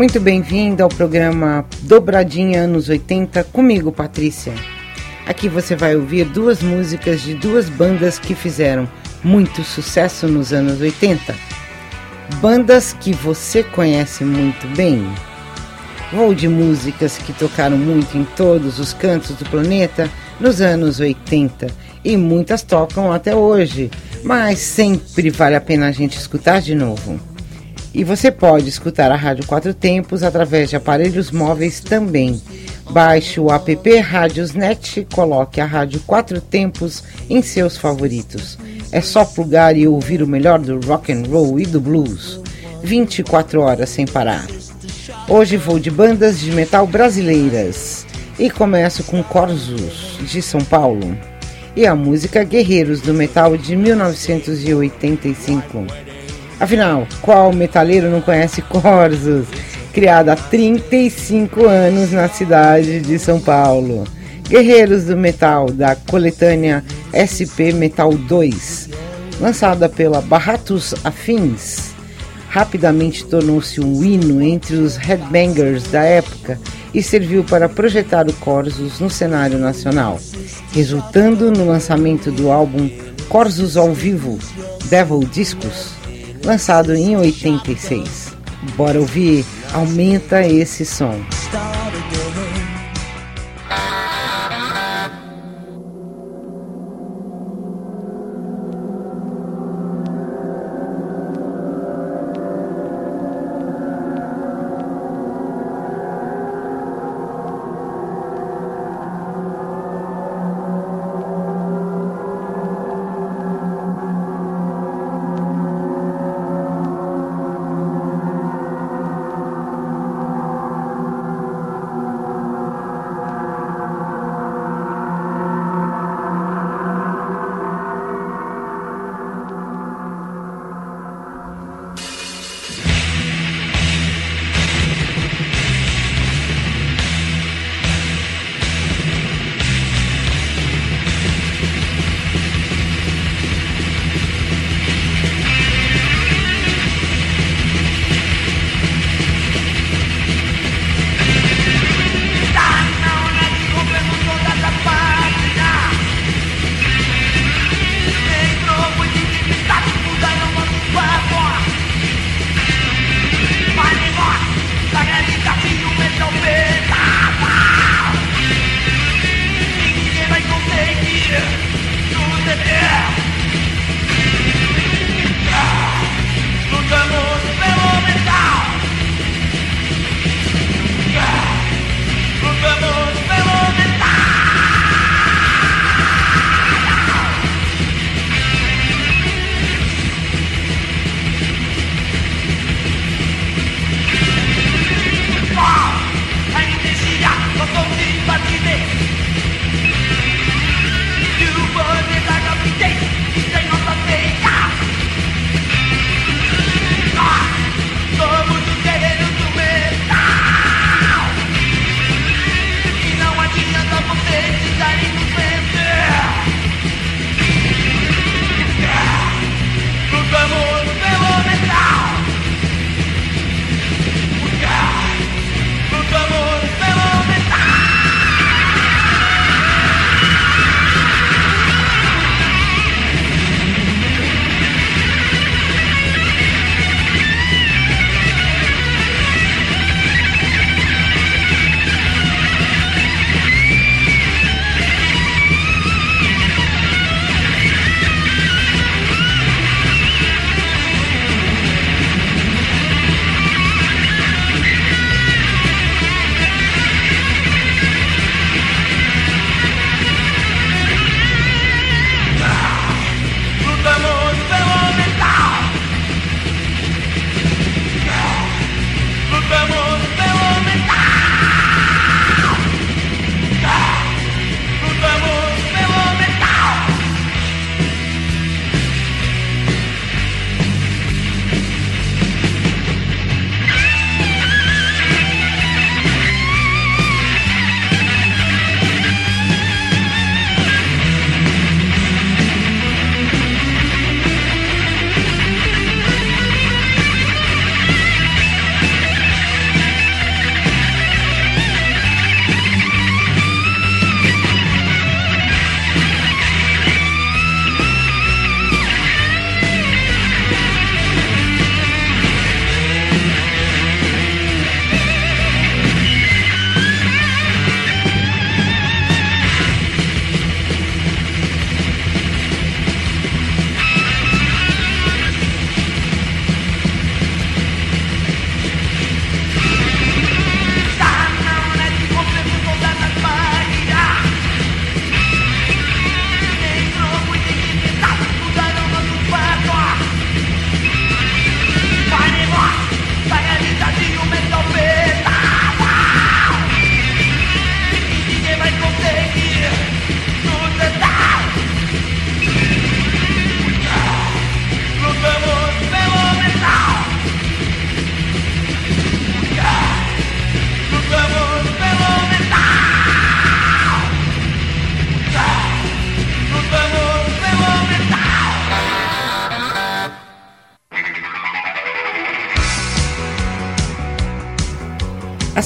Muito bem-vindo ao programa Dobradinha Anos 80 comigo, Patrícia. Aqui você vai ouvir duas músicas de duas bandas que fizeram muito sucesso nos anos 80. Bandas que você conhece muito bem. Vou de músicas que tocaram muito em todos os cantos do planeta nos anos 80 e muitas tocam até hoje, mas sempre vale a pena a gente escutar de novo. E você pode escutar a Rádio Quatro Tempos através de aparelhos móveis também. Baixe o app Rádiosnet e coloque a Rádio Quatro Tempos em seus favoritos. É só plugar e ouvir o melhor do rock and roll e do blues, 24 horas sem parar. Hoje vou de bandas de metal brasileiras e começo com Corsos, de São Paulo, e a música Guerreiros do Metal de 1985. Afinal, qual metaleiro não conhece Corsos? Criada há 35 anos na cidade de São Paulo. Guerreiros do Metal, da coletânea SP Metal 2, lançada pela Barratos Afins, rapidamente tornou-se um hino entre os headbangers da época e serviu para projetar o Corsos no cenário nacional, resultando no lançamento do álbum Corsos ao Vivo, Devil Discos, lançado em 86. Bora ouvir? Aumenta esse som.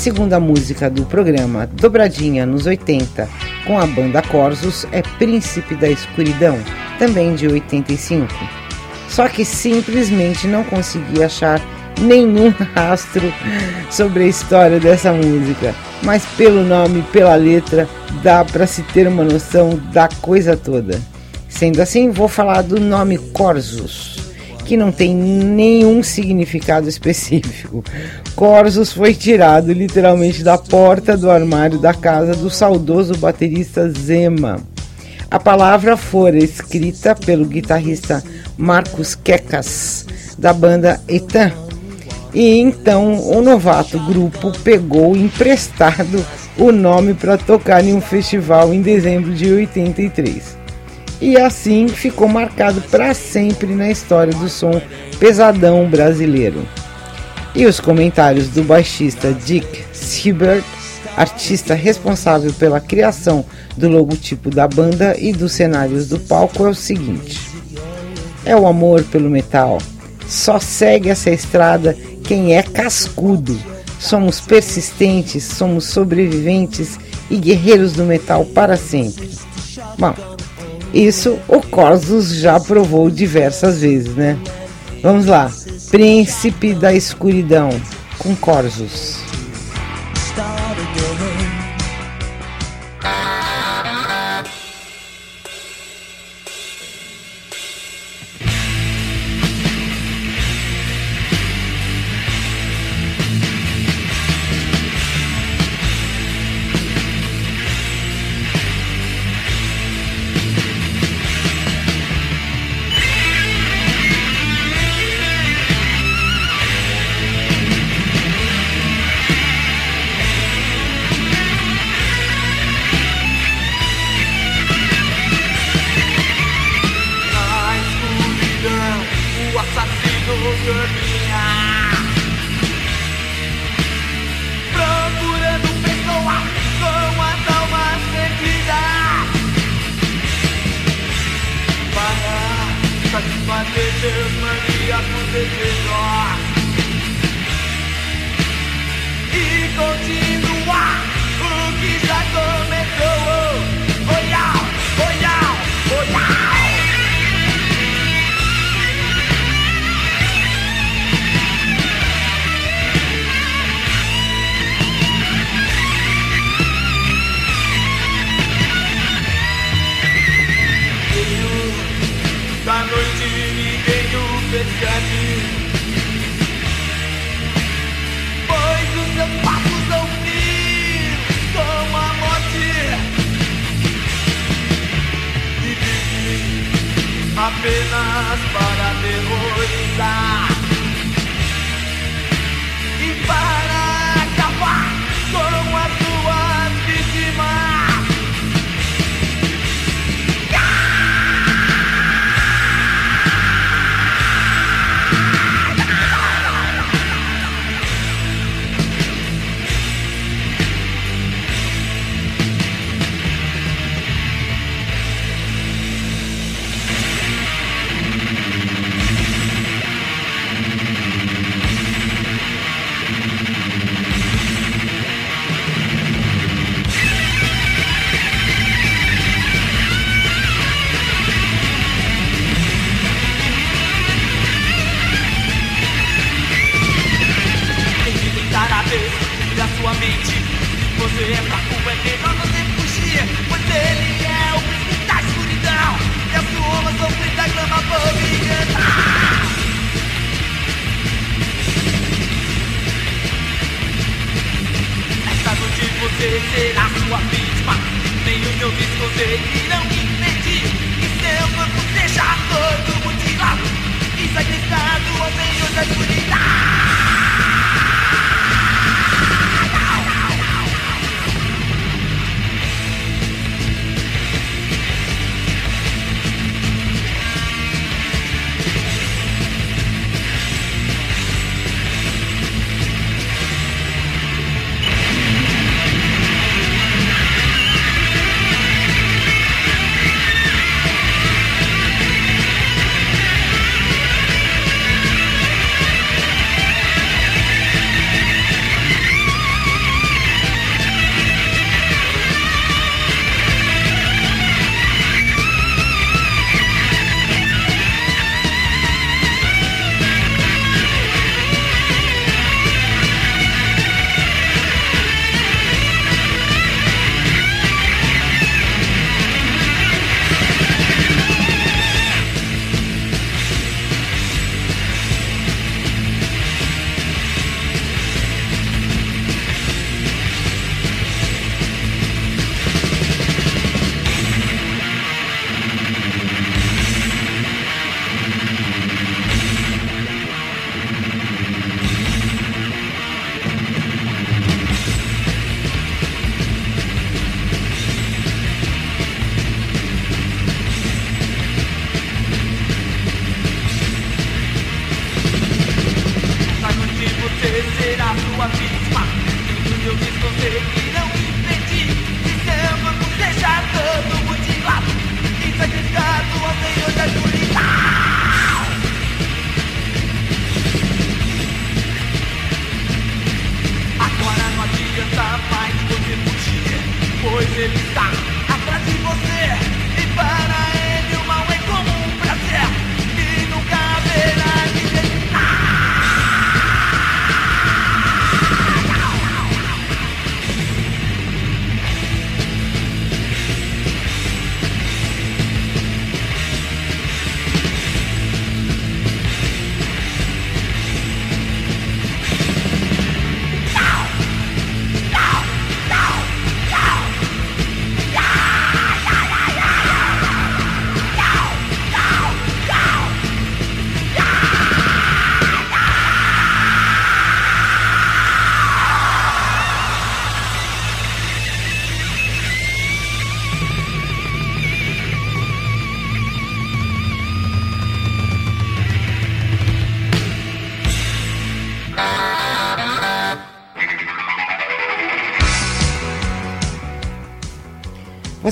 Segunda música do programa Dobradinha nos 80 com a banda Corsos é Príncipe da Escuridão, também de 85. Só que simplesmente não consegui achar nenhum rastro sobre a história dessa música, mas pelo nome pela letra dá para se ter uma noção da coisa toda. Sendo assim, vou falar do nome Corsos, que não tem nenhum significado específico. Corsos foi tirado literalmente da porta do armário da casa do saudoso baterista Zema. A palavra fora escrita pelo guitarrista Marcos Quecas, da banda Etan, e então o novato grupo pegou emprestado o nome para tocar em um festival em dezembro de 83. E assim ficou marcado para sempre na história do som pesadão brasileiro. E os comentários do baixista Dick Siebert, artista responsável pela criação do logotipo da banda e dos cenários do palco, é o seguinte: É o amor pelo metal. Só segue essa estrada quem é cascudo. Somos persistentes, somos sobreviventes e guerreiros do metal para sempre. Bom, isso o Corsos já provou diversas vezes, né? Vamos lá. Príncipe da Escuridão, com Corsos.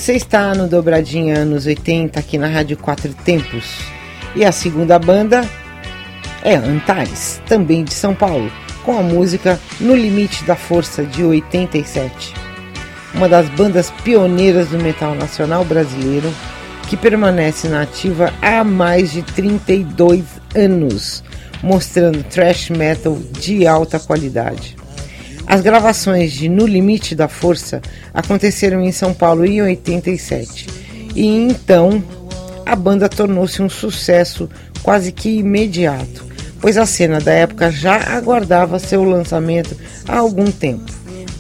Você está no Dobradinha anos 80 aqui na Rádio Quatro Tempos. E a segunda banda é Antares, também de São Paulo, com a música No Limite da Força de 87. Uma das bandas pioneiras do metal nacional brasileiro que permanece na ativa há mais de 32 anos, mostrando thrash metal de alta qualidade. As gravações de No Limite da Força aconteceram em São Paulo em 87 e então a banda tornou-se um sucesso quase que imediato, pois a cena da época já aguardava seu lançamento há algum tempo.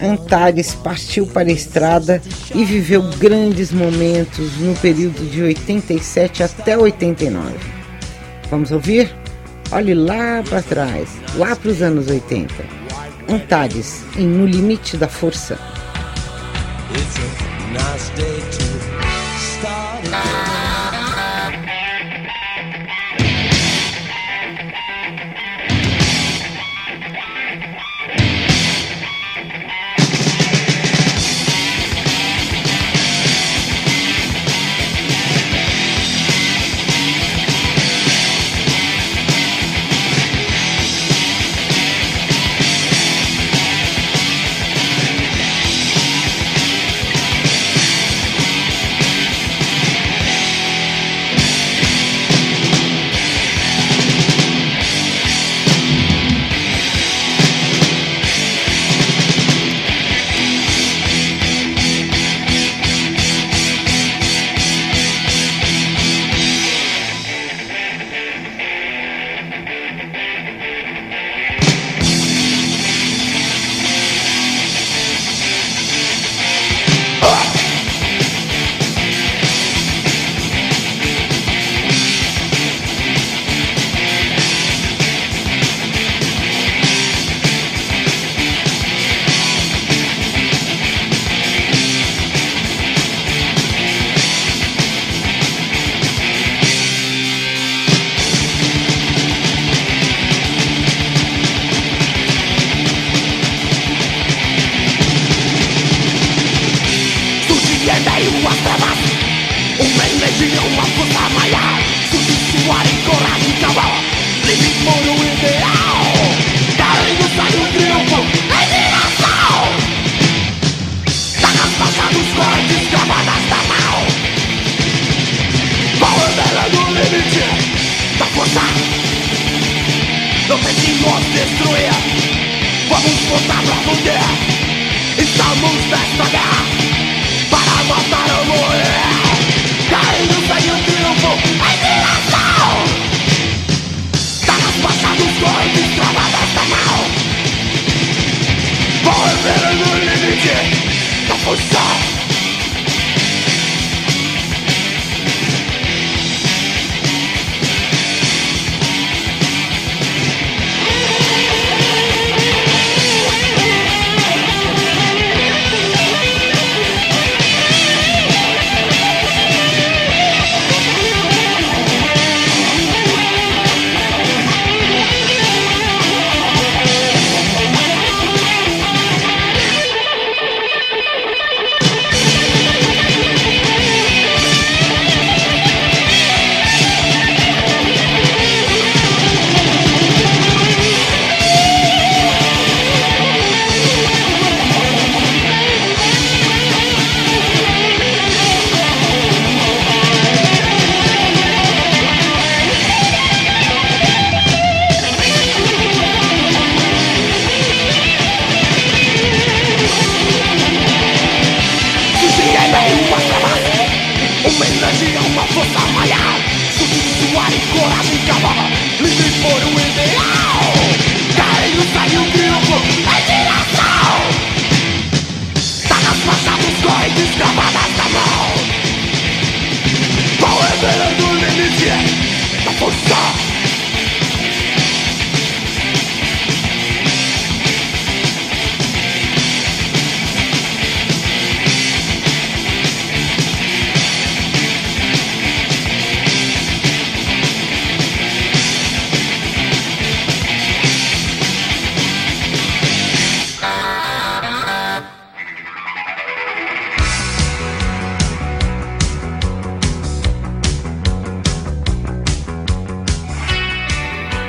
Antares partiu para a estrada e viveu grandes momentos no período de 87 até 89. Vamos ouvir? Olhe lá para trás, lá para os anos 80. Antares, em No Limite da Força. It's a nice day to ludzie To twój stan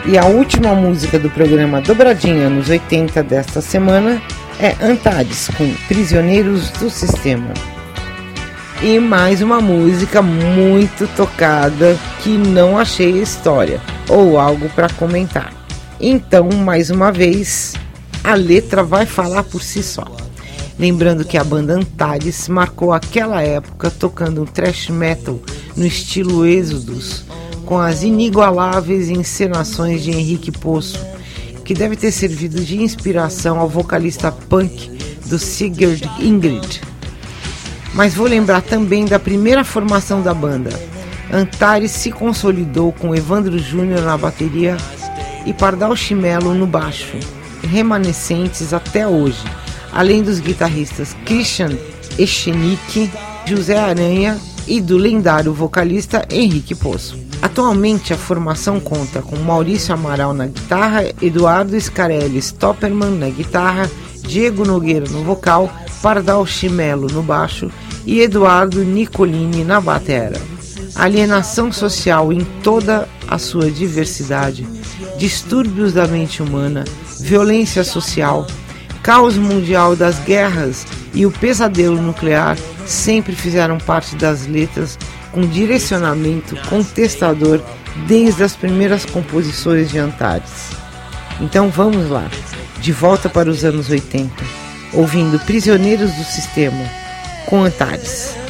E a última música do programa Dobradinha nos 80 desta semana é Antares com Prisioneiros do Sistema. E mais uma música muito tocada que não achei história ou algo para comentar. Então, mais uma vez, a letra vai falar por si só. Lembrando que a banda Antares marcou aquela época tocando um thrash metal no estilo Êxodos, com as inigualáveis encenações de Henrique Poço, que deve ter servido de inspiração ao vocalista punk do Sigurd Ingrid. Mas vou lembrar também da primeira formação da banda. Antares se consolidou com Evandro Júnior na bateria e Pardal Chimelo no baixo, remanescentes até hoje, além dos guitarristas Christian Echenique, José Aranha e do lendário vocalista Henrique Poço. Atualmente a formação conta com Maurício Amaral na guitarra, Eduardo Scarelli Stopperman na guitarra, Diego Nogueira no vocal, Pardal Chimelo no baixo e Eduardo Nicolini na batera. Alienação social em toda a sua diversidade, distúrbios da mente humana, violência social, caos mundial das guerras e o pesadelo nuclear sempre fizeram parte das letras com direcionamento contestador desde as primeiras composições de Antares. Então vamos lá, de volta para os anos 80, ouvindo Prisioneiros do Sistema com Antares.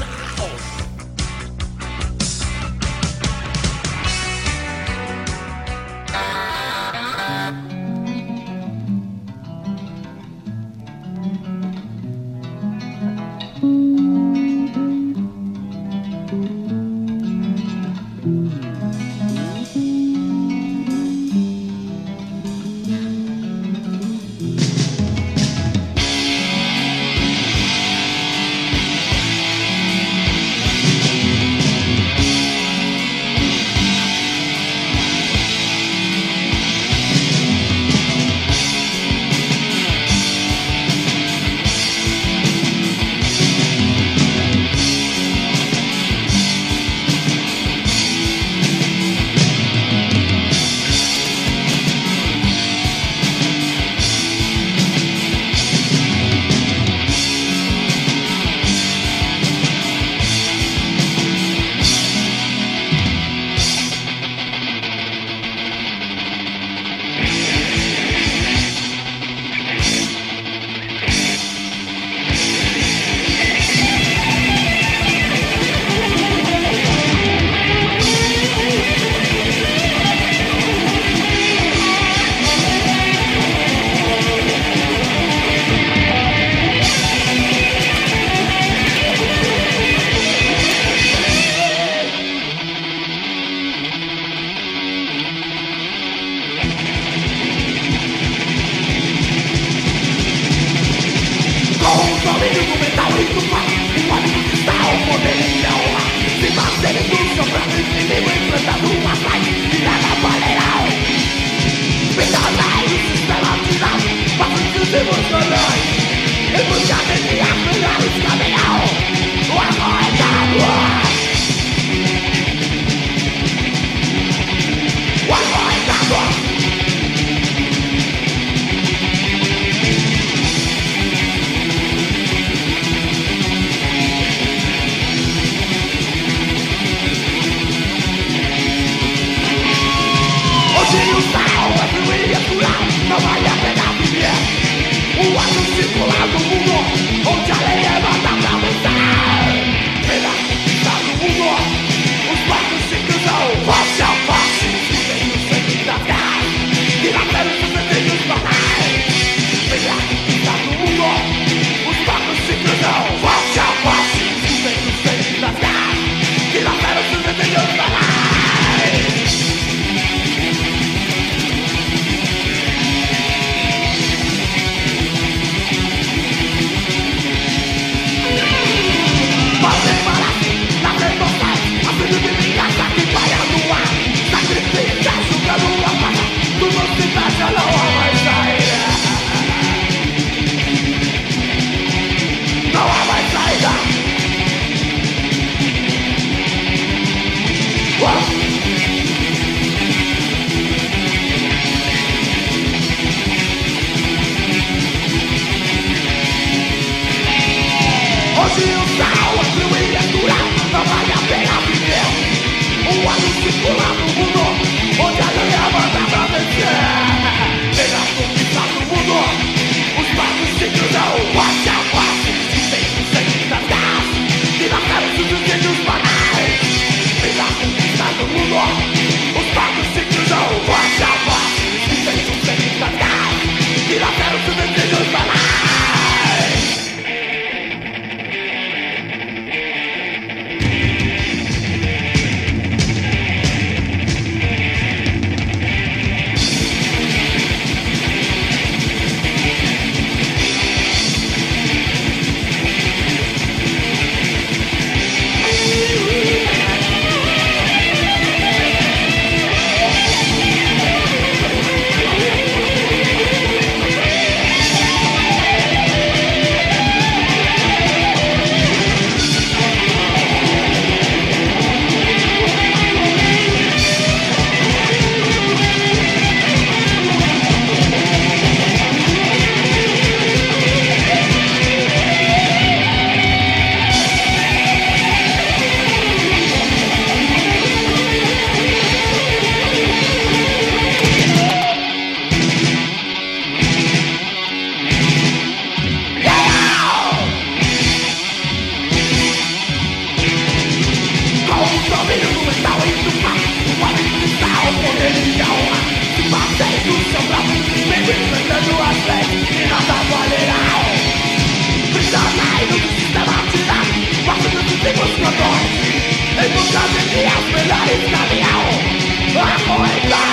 Something else, but that is not the hour I'm going back.